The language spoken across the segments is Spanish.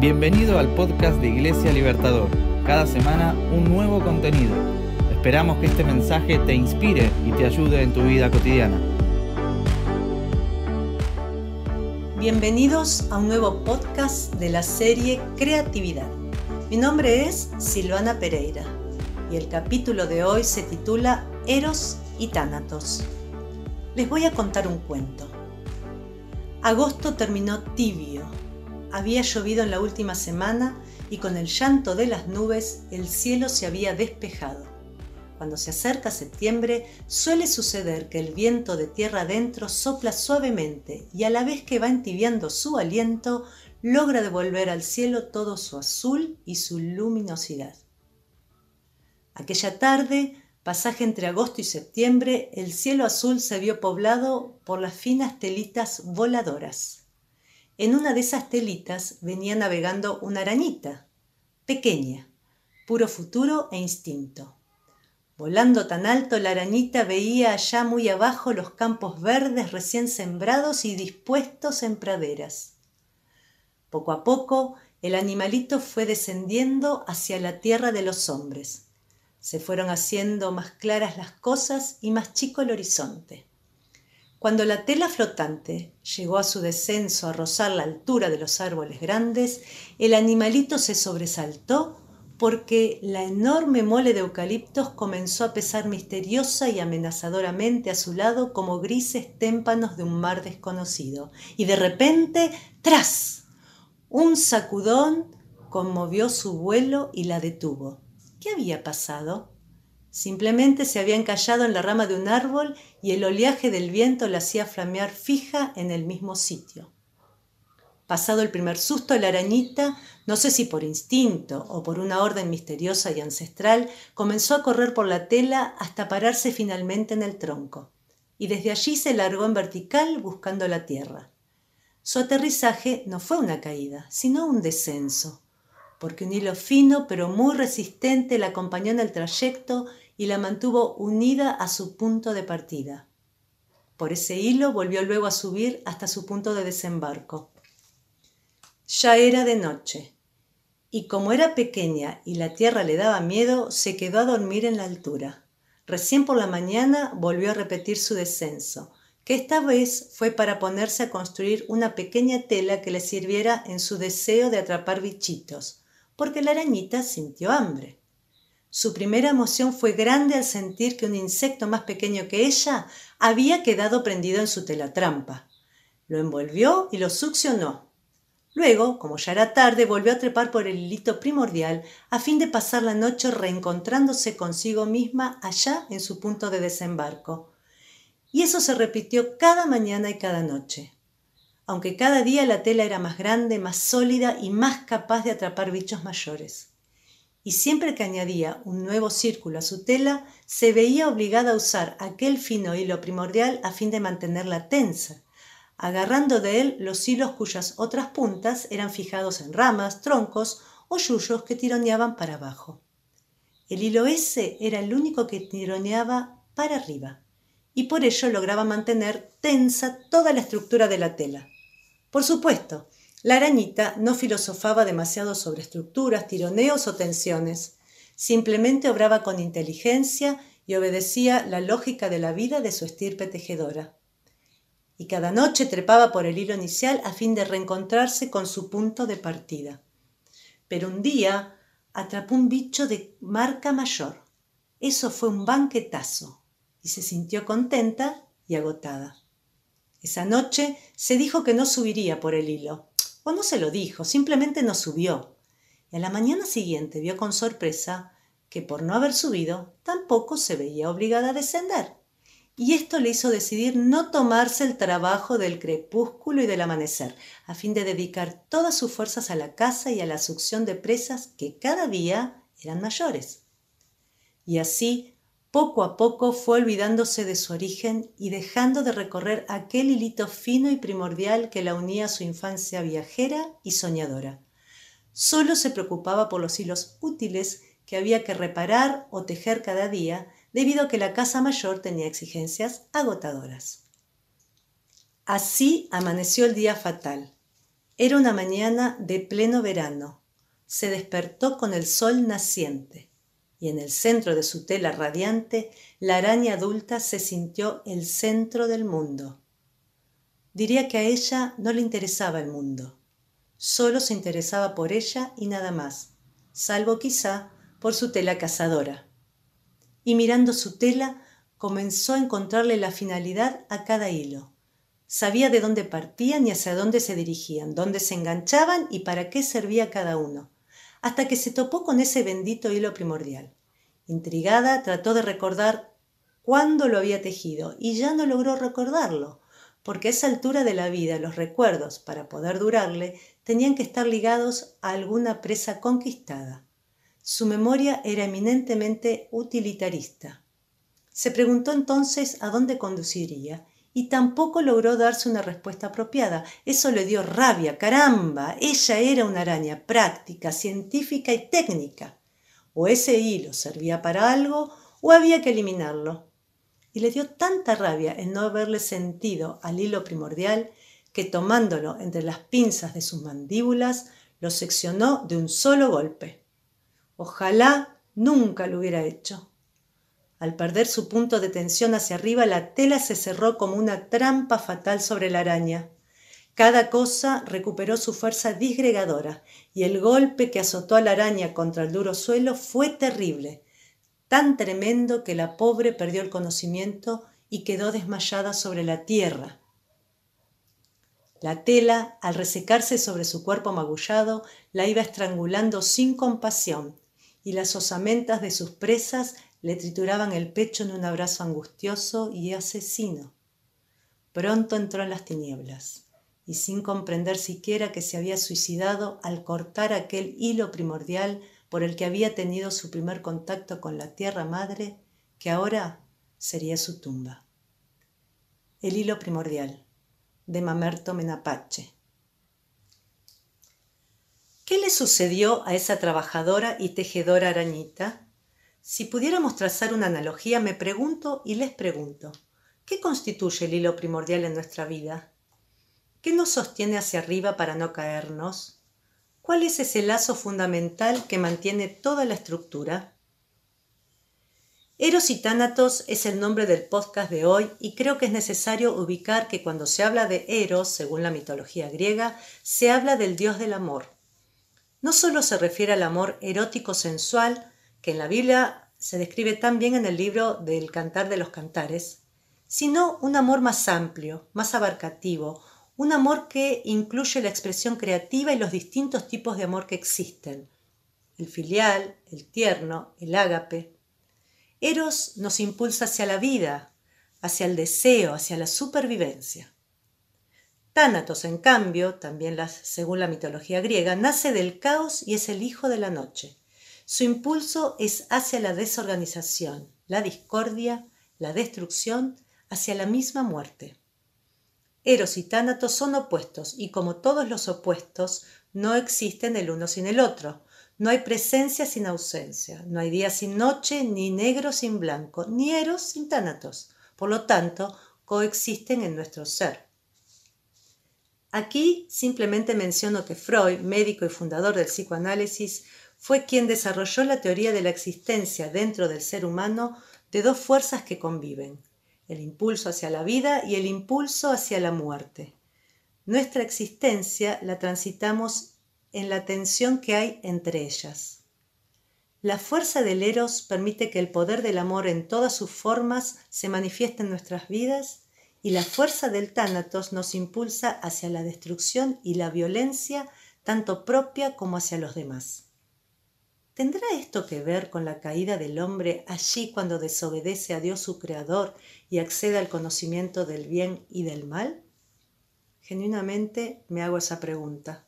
Bienvenido al podcast de Iglesia Libertador. Cada semana un nuevo contenido. Esperamos que este mensaje te inspire y te ayude en tu vida cotidiana. Bienvenidos a un nuevo podcast de la serie Creatividad. Mi nombre es Silvana Pereira y el capítulo de hoy se titula Eros y Tánatos. Les voy a contar un cuento. Agosto terminó tibio. Había llovido en la última semana y con el llanto de las nubes el cielo se había despejado. Cuando se acerca septiembre suele suceder que el viento de tierra adentro sopla suavemente y a la vez que va entibiando su aliento logra devolver al cielo todo su azul y su luminosidad. Aquella tarde pasaje entre agosto y septiembre, el cielo azul se vio poblado por las finas telitas voladoras. En una de esas telitas venía navegando una arañita, pequeña, puro futuro e instinto. Volando tan alto, la arañita veía allá muy abajo los campos verdes recién sembrados y dispuestos en praderas. Poco a poco, el animalito fue descendiendo hacia la tierra de los hombres se fueron haciendo más claras las cosas y más chico el horizonte. Cuando la tela flotante llegó a su descenso a rozar la altura de los árboles grandes, el animalito se sobresaltó porque la enorme mole de eucaliptos comenzó a pesar misteriosa y amenazadoramente a su lado como grises témpanos de un mar desconocido. Y de repente, ¡tras! Un sacudón conmovió su vuelo y la detuvo. ¿Qué había pasado? Simplemente se había encallado en la rama de un árbol y el oleaje del viento la hacía flamear fija en el mismo sitio. Pasado el primer susto, la arañita, no sé si por instinto o por una orden misteriosa y ancestral, comenzó a correr por la tela hasta pararse finalmente en el tronco, y desde allí se largó en vertical buscando la tierra. Su aterrizaje no fue una caída, sino un descenso, porque un hilo fino pero muy resistente la acompañó en el trayecto y la mantuvo unida a su punto de partida. Por ese hilo volvió luego a subir hasta su punto de desembarco. Ya era de noche, y como era pequeña y la tierra le daba miedo, se quedó a dormir en la altura. Recién por la mañana volvió a repetir su descenso, que esta vez fue para ponerse a construir una pequeña tela que le sirviera en su deseo de atrapar bichitos, porque la arañita sintió hambre. Su primera emoción fue grande al sentir que un insecto más pequeño que ella había quedado prendido en su telatrampa. Lo envolvió y lo succionó. Luego, como ya era tarde, volvió a trepar por el hilito primordial a fin de pasar la noche reencontrándose consigo misma allá en su punto de desembarco. Y eso se repitió cada mañana y cada noche aunque cada día la tela era más grande, más sólida y más capaz de atrapar bichos mayores. Y siempre que añadía un nuevo círculo a su tela, se veía obligada a usar aquel fino hilo primordial a fin de mantenerla tensa, agarrando de él los hilos cuyas otras puntas eran fijados en ramas, troncos o yuyos que tironeaban para abajo. El hilo ese era el único que tironeaba para arriba, y por ello lograba mantener tensa toda la estructura de la tela. Por supuesto, la arañita no filosofaba demasiado sobre estructuras, tironeos o tensiones. Simplemente obraba con inteligencia y obedecía la lógica de la vida de su estirpe tejedora. Y cada noche trepaba por el hilo inicial a fin de reencontrarse con su punto de partida. Pero un día atrapó un bicho de marca mayor. Eso fue un banquetazo y se sintió contenta y agotada. Esa noche se dijo que no subiría por el hilo. O no se lo dijo, simplemente no subió. Y a la mañana siguiente vio con sorpresa que por no haber subido tampoco se veía obligada a descender. Y esto le hizo decidir no tomarse el trabajo del crepúsculo y del amanecer, a fin de dedicar todas sus fuerzas a la caza y a la succión de presas que cada día eran mayores. Y así poco a poco fue olvidándose de su origen y dejando de recorrer aquel hilito fino y primordial que la unía a su infancia viajera y soñadora. Solo se preocupaba por los hilos útiles que había que reparar o tejer cada día, debido a que la casa mayor tenía exigencias agotadoras. Así amaneció el día fatal, Era una mañana de pleno verano. Se despertó con el sol naciente y en el centro de su tela radiante la araña adulta se sintió el centro del mundo. Diría que a ella no le interesaba el mundo, solo se interesaba por ella y nada más, salvo quizá por su tela cazadora. Y mirando su tela comenzó a encontrarle la finalidad a cada hilo Sabía de dónde partían y hacia dónde se dirigían, dónde se enganchaban y para qué servía cada uno, hasta que se topó con ese bendito hilo primordial. Intrigada, trató de recordar cuándo lo había tejido y ya no logró recordarlo, porque a esa altura de la vida los recuerdos, para poder durarle, tenían que estar ligados a alguna presa conquistada. Su memoria era eminentemente utilitarista. Se preguntó entonces a dónde conduciría y tampoco logró darse una respuesta apropiada. Eso le dio rabia, caramba, ella era una araña práctica, científica y técnica. O ese hilo servía para algo o había que eliminarlo. Y le dio tanta rabia el no haberle sentido al hilo primordial que tomándolo entre las pinzas de sus mandíbulas, lo seccionó de un solo golpe. Ojalá nunca lo hubiera hecho. Al perder su punto de tensión hacia arriba, la tela se cerró como una trampa fatal sobre la araña. Cada cosa recuperó su fuerza disgregadora, y el golpe que azotó a la araña contra el duro suelo fue terrible, tan tremendo que la pobre perdió el conocimiento y quedó desmayada sobre la tierra. La tela, al resecarse sobre su cuerpo magullado, la iba estrangulando sin compasión, y las osamentas de sus presas le trituraban el pecho en un abrazo angustioso y asesino. Pronto entró en las tinieblas, y sin comprender siquiera que se había suicidado al cortar aquel hilo primordial por el que había tenido su primer contacto con la tierra madre, que ahora sería su tumba. El hilo primordial, de Mamerto Menapache. ¿Qué le sucedió a esa trabajadora y tejedora arañita? Si pudiéramos trazar una analogía, me pregunto y les pregunto, ¿qué constituye el hilo primordial en nuestra vida? ¿Qué nos sostiene hacia arriba para no caernos? ¿Cuál es ese lazo fundamental que mantiene toda la estructura? Eros y Tánatos es el nombre del podcast de hoy y creo que es necesario ubicar que cuando se habla de Eros, según la mitología griega, se habla del dios del amor. No solo se refiere al amor erótico sensual, que en la Biblia se describe tan bien en el libro del Cantar de los Cantares, sino un amor más amplio, más abarcativo, un amor que incluye la expresión creativa y los distintos tipos de amor que existen, el filial, el tierno, el ágape. Eros nos impulsa hacia la vida, hacia el deseo, hacia la supervivencia. Tánatos, en cambio, también según la mitología griega, nace del caos y es el hijo de la noche. Su impulso es hacia la desorganización, la discordia, la destrucción, hacia la misma muerte. Eros y Tánatos son opuestos y como todos los opuestos, no existen el uno sin el otro. No hay presencia sin ausencia, no hay día sin noche, ni negro sin blanco, ni Eros sin Tánatos. Por lo tanto, coexisten en nuestro ser. Aquí simplemente menciono que Freud, médico y fundador del psicoanálisis, fue quien desarrolló la teoría de la existencia dentro del ser humano de dos fuerzas que conviven, el impulso hacia la vida y el impulso hacia la muerte. Nuestra existencia la transitamos en la tensión que hay entre ellas. La fuerza del eros permite que el poder del amor en todas sus formas se manifieste en nuestras vidas y la fuerza del tánatos nos impulsa hacia la destrucción y la violencia tanto propia como hacia los demás. ¿Tendrá esto que ver con la caída del hombre allí cuando desobedece a Dios su Creador y accede al conocimiento del bien y del mal? Genuinamente me hago esa pregunta.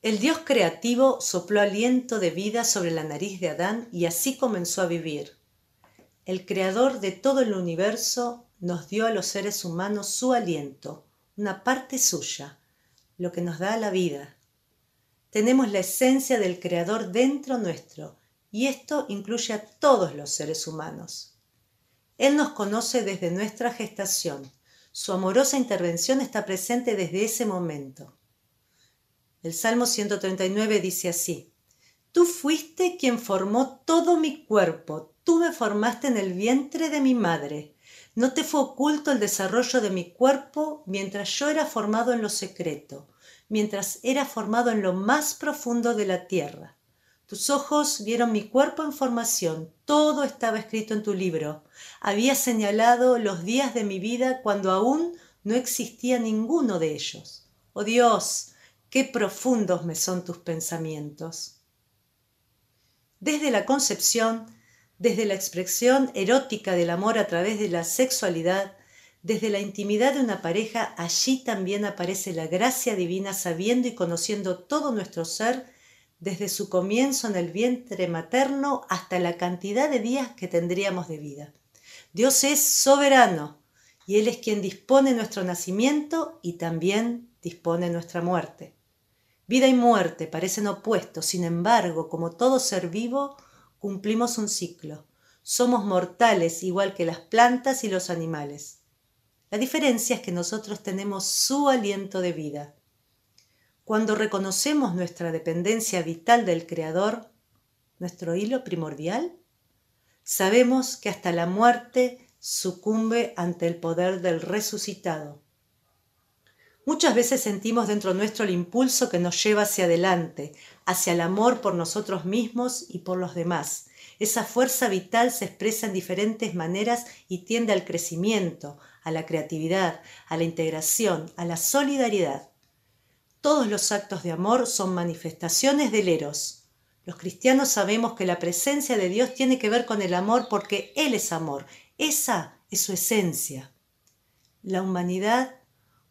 El Dios creativo sopló aliento de vida sobre la nariz de Adán y así comenzó a vivir. El Creador de todo el universo nos dio a los seres humanos su aliento, una parte suya, lo que nos da la vida, tenemos la esencia del Creador dentro nuestro y esto incluye a todos los seres humanos. Él nos conoce desde nuestra gestación. Su amorosa intervención está presente desde ese momento. El Salmo 139 dice así, Tú fuiste quien formó todo mi cuerpo, tú me formaste en el vientre de mi madre. No te fue oculto el desarrollo de mi cuerpo mientras yo era formado en lo secreto, mientras era formado en lo más profundo de la tierra. Tus ojos vieron mi cuerpo en formación, todo estaba escrito en tu libro. Había señalado los días de mi vida cuando aún no existía ninguno de ellos. Oh Dios, qué profundos me son tus pensamientos. Desde la concepción, desde la expresión erótica del amor a través de la sexualidad, desde la intimidad de una pareja, allí también aparece la gracia divina sabiendo y conociendo todo nuestro ser, desde su comienzo en el vientre materno hasta la cantidad de días que tendríamos de vida. Dios es soberano y Él es quien dispone nuestro nacimiento y también dispone nuestra muerte. Vida y muerte parecen opuestos, sin embargo, como todo ser vivo, cumplimos un ciclo. Somos mortales igual que las plantas y los animales. La diferencia es que nosotros tenemos su aliento de vida. Cuando reconocemos nuestra dependencia vital del Creador, nuestro hilo primordial, sabemos que hasta la muerte sucumbe ante el poder del resucitado. Muchas veces sentimos dentro nuestro el impulso que nos lleva hacia adelante, hacia el amor por nosotros mismos y por los demás. Esa fuerza vital se expresa en diferentes maneras y tiende al crecimiento, a la creatividad, a la integración, a la solidaridad. Todos los actos de amor son manifestaciones del eros. Los cristianos sabemos que la presencia de Dios tiene que ver con el amor porque Él es amor. Esa es su esencia. La humanidad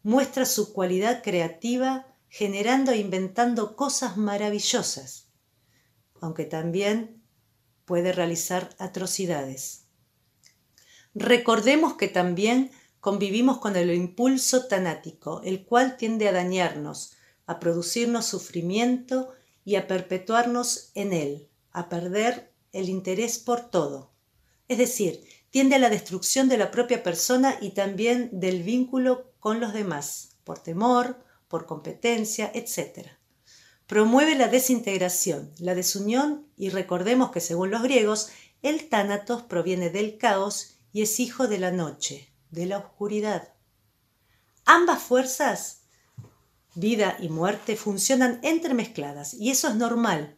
muestra su cualidad creativa generando e inventando cosas maravillosas, aunque también puede realizar atrocidades. Recordemos que también convivimos con el impulso tanático, el cual tiende a dañarnos, a producirnos sufrimiento y a perpetuarnos en él, a perder el interés por todo. Es decir, tiende a la destrucción de la propia persona y también del vínculo con los demás, por temor, por competencia, etc. Promueve la desintegración, la desunión y recordemos que según los griegos, el tánatos proviene del caos y es hijo de la noche, de la oscuridad. Ambas fuerzas, vida y muerte, funcionan entremezcladas y eso es normal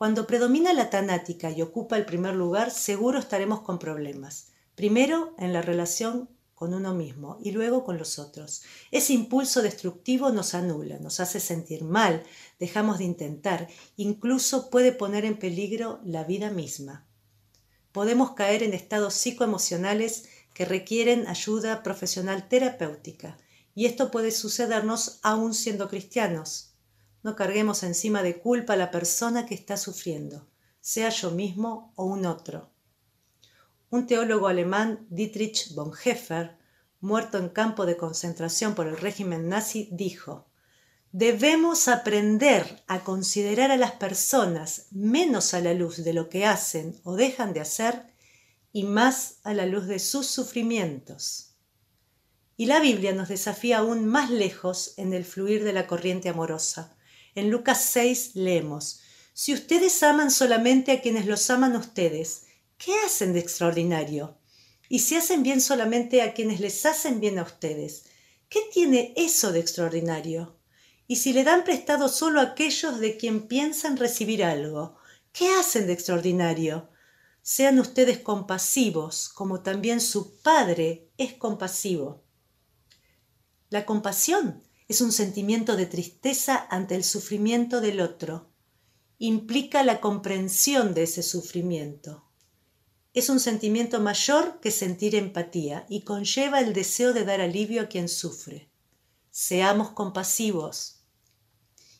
cuando predomina la tanática y ocupa el primer lugar, seguro estaremos con problemas. Primero en la relación con uno mismo y luego con los otros. Ese impulso destructivo nos anula, nos hace sentir mal, dejamos de intentar, incluso puede poner en peligro la vida misma. Podemos caer en estados psicoemocionales que requieren ayuda profesional terapéutica y esto puede sucedernos aún siendo cristianos. No carguemos encima de culpa a la persona que está sufriendo, sea yo mismo o un otro. Un teólogo alemán, Dietrich Bonhoeffer, muerto en campo de concentración por el régimen nazi, dijo, Debemos aprender a considerar a las personas menos a la luz de lo que hacen o dejan de hacer y más a la luz de sus sufrimientos. Y la Biblia nos desafía aún más lejos en el fluir de la corriente amorosa, en Lucas 6 leemos, Si ustedes aman solamente a quienes los aman a ustedes, ¿qué hacen de extraordinario? Y si hacen bien solamente a quienes les hacen bien a ustedes, ¿qué tiene eso de extraordinario? Y si le dan prestado solo a aquellos de quien piensan recibir algo, ¿qué hacen de extraordinario? Sean ustedes compasivos, como también su Padre es compasivo. La compasión es un sentimiento de tristeza ante el sufrimiento del otro. Implica la comprensión de ese sufrimiento. Es un sentimiento mayor que sentir empatía y conlleva el deseo de dar alivio a quien sufre. Seamos compasivos.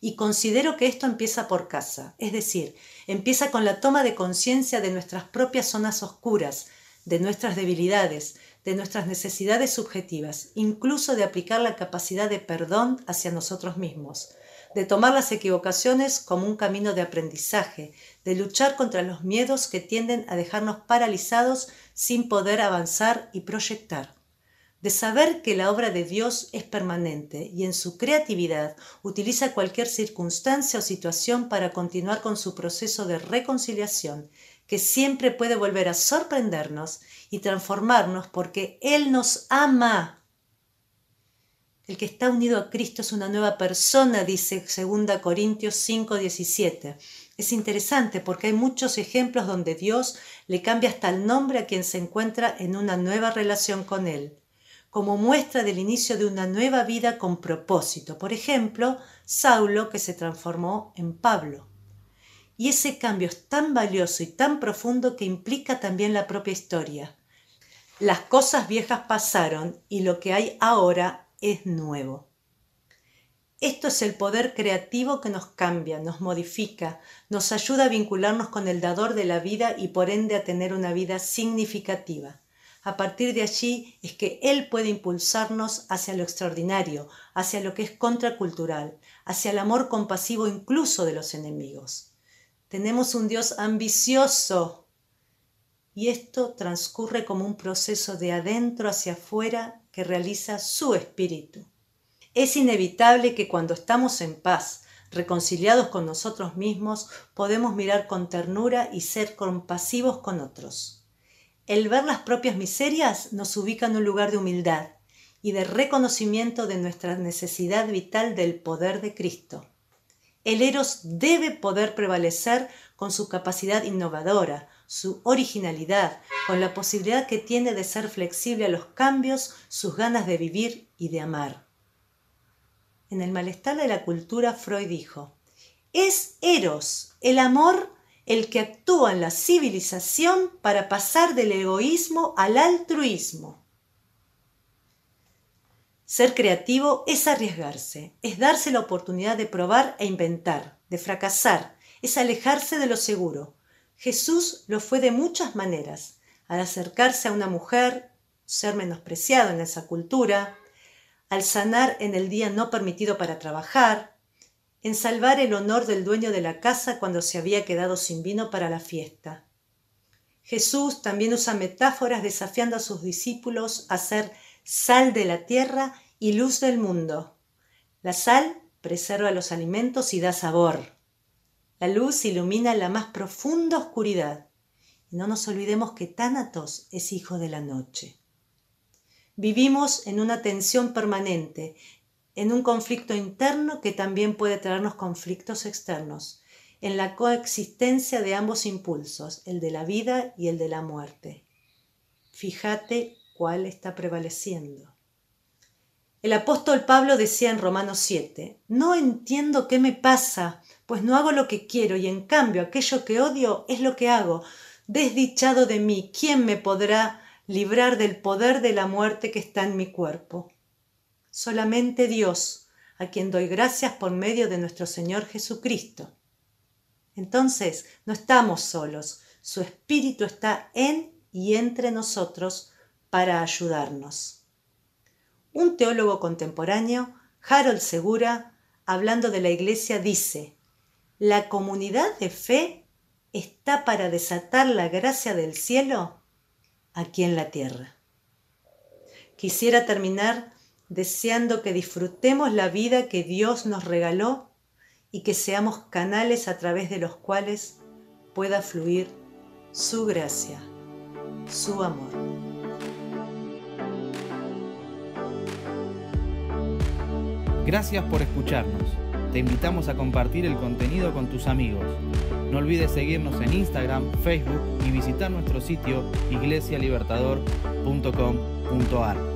Y considero que esto empieza por casa, es decir, empieza con la toma de conciencia de nuestras propias zonas oscuras, de nuestras debilidades, de nuestras necesidades subjetivas, incluso de aplicar la capacidad de perdón hacia nosotros mismos, de tomar las equivocaciones como un camino de aprendizaje, de luchar contra los miedos que tienden a dejarnos paralizados sin poder avanzar y proyectar. De saber que la obra de Dios es permanente y en su creatividad utiliza cualquier circunstancia o situación para continuar con su proceso de reconciliación, que siempre puede volver a sorprendernos y transformarnos porque Él nos ama. El que está unido a Cristo es una nueva persona, dice 2 Corintios 5:17. Es interesante porque hay muchos ejemplos donde Dios le cambia hasta el nombre a quien se encuentra en una nueva relación con Él como muestra del inicio de una nueva vida con propósito. Por ejemplo, Saulo que se transformó en Pablo. Y ese cambio es tan valioso y tan profundo que implica también la propia historia. Las cosas viejas pasaron y lo que hay ahora es nuevo. Esto es el poder creativo que nos cambia, nos modifica, nos ayuda a vincularnos con el dador de la vida y por ende a tener una vida significativa. A partir de allí es que Él puede impulsarnos hacia lo extraordinario, hacia lo que es contracultural, hacia el amor compasivo incluso de los enemigos. Tenemos un Dios ambicioso y esto transcurre como un proceso de adentro hacia afuera que realiza su espíritu. Es inevitable que cuando estamos en paz, reconciliados con nosotros mismos, podemos mirar con ternura y ser compasivos con otros. El ver las propias miserias nos ubica en un lugar de humildad y de reconocimiento de nuestra necesidad vital del poder de Cristo. El Eros debe poder prevalecer con su capacidad innovadora, su originalidad, con la posibilidad que tiene de ser flexible a los cambios, sus ganas de vivir y de amar. En el malestar de la cultura, Freud dijo, es Eros, el amor el que actúa en la civilización para pasar del egoísmo al altruismo. Ser creativo es arriesgarse, es darse la oportunidad de probar e inventar, de fracasar, es alejarse de lo seguro. Jesús lo fue de muchas maneras, al acercarse a una mujer, ser menospreciado en esa cultura, al sanar en el día no permitido para trabajar, en salvar el honor del dueño de la casa cuando se había quedado sin vino para la fiesta. Jesús también usa metáforas desafiando a sus discípulos a ser sal de la tierra y luz del mundo. La sal preserva los alimentos y da sabor. La luz ilumina la más profunda oscuridad. Y no nos olvidemos que Tánatos es hijo de la noche. Vivimos en una tensión permanente en un conflicto interno que también puede traernos conflictos externos, en la coexistencia de ambos impulsos, el de la vida y el de la muerte. Fíjate cuál está prevaleciendo. El apóstol Pablo decía en Romanos 7, no entiendo qué me pasa, pues no hago lo que quiero y en cambio aquello que odio es lo que hago. Desdichado de mí, ¿quién me podrá librar del poder de la muerte que está en mi cuerpo? Solamente Dios, a quien doy gracias por medio de nuestro Señor Jesucristo. Entonces, no estamos solos, su Espíritu está en y entre nosotros para ayudarnos. Un teólogo contemporáneo, Harold Segura, hablando de la Iglesia, dice, la comunidad de fe está para desatar la gracia del cielo aquí en la tierra. Quisiera terminar deseando que disfrutemos la vida que Dios nos regaló y que seamos canales a través de los cuales pueda fluir su gracia, su amor. Gracias por escucharnos. Te invitamos a compartir el contenido con tus amigos. No olvides seguirnos en Instagram, Facebook y visitar nuestro sitio iglesialibertador.com.ar.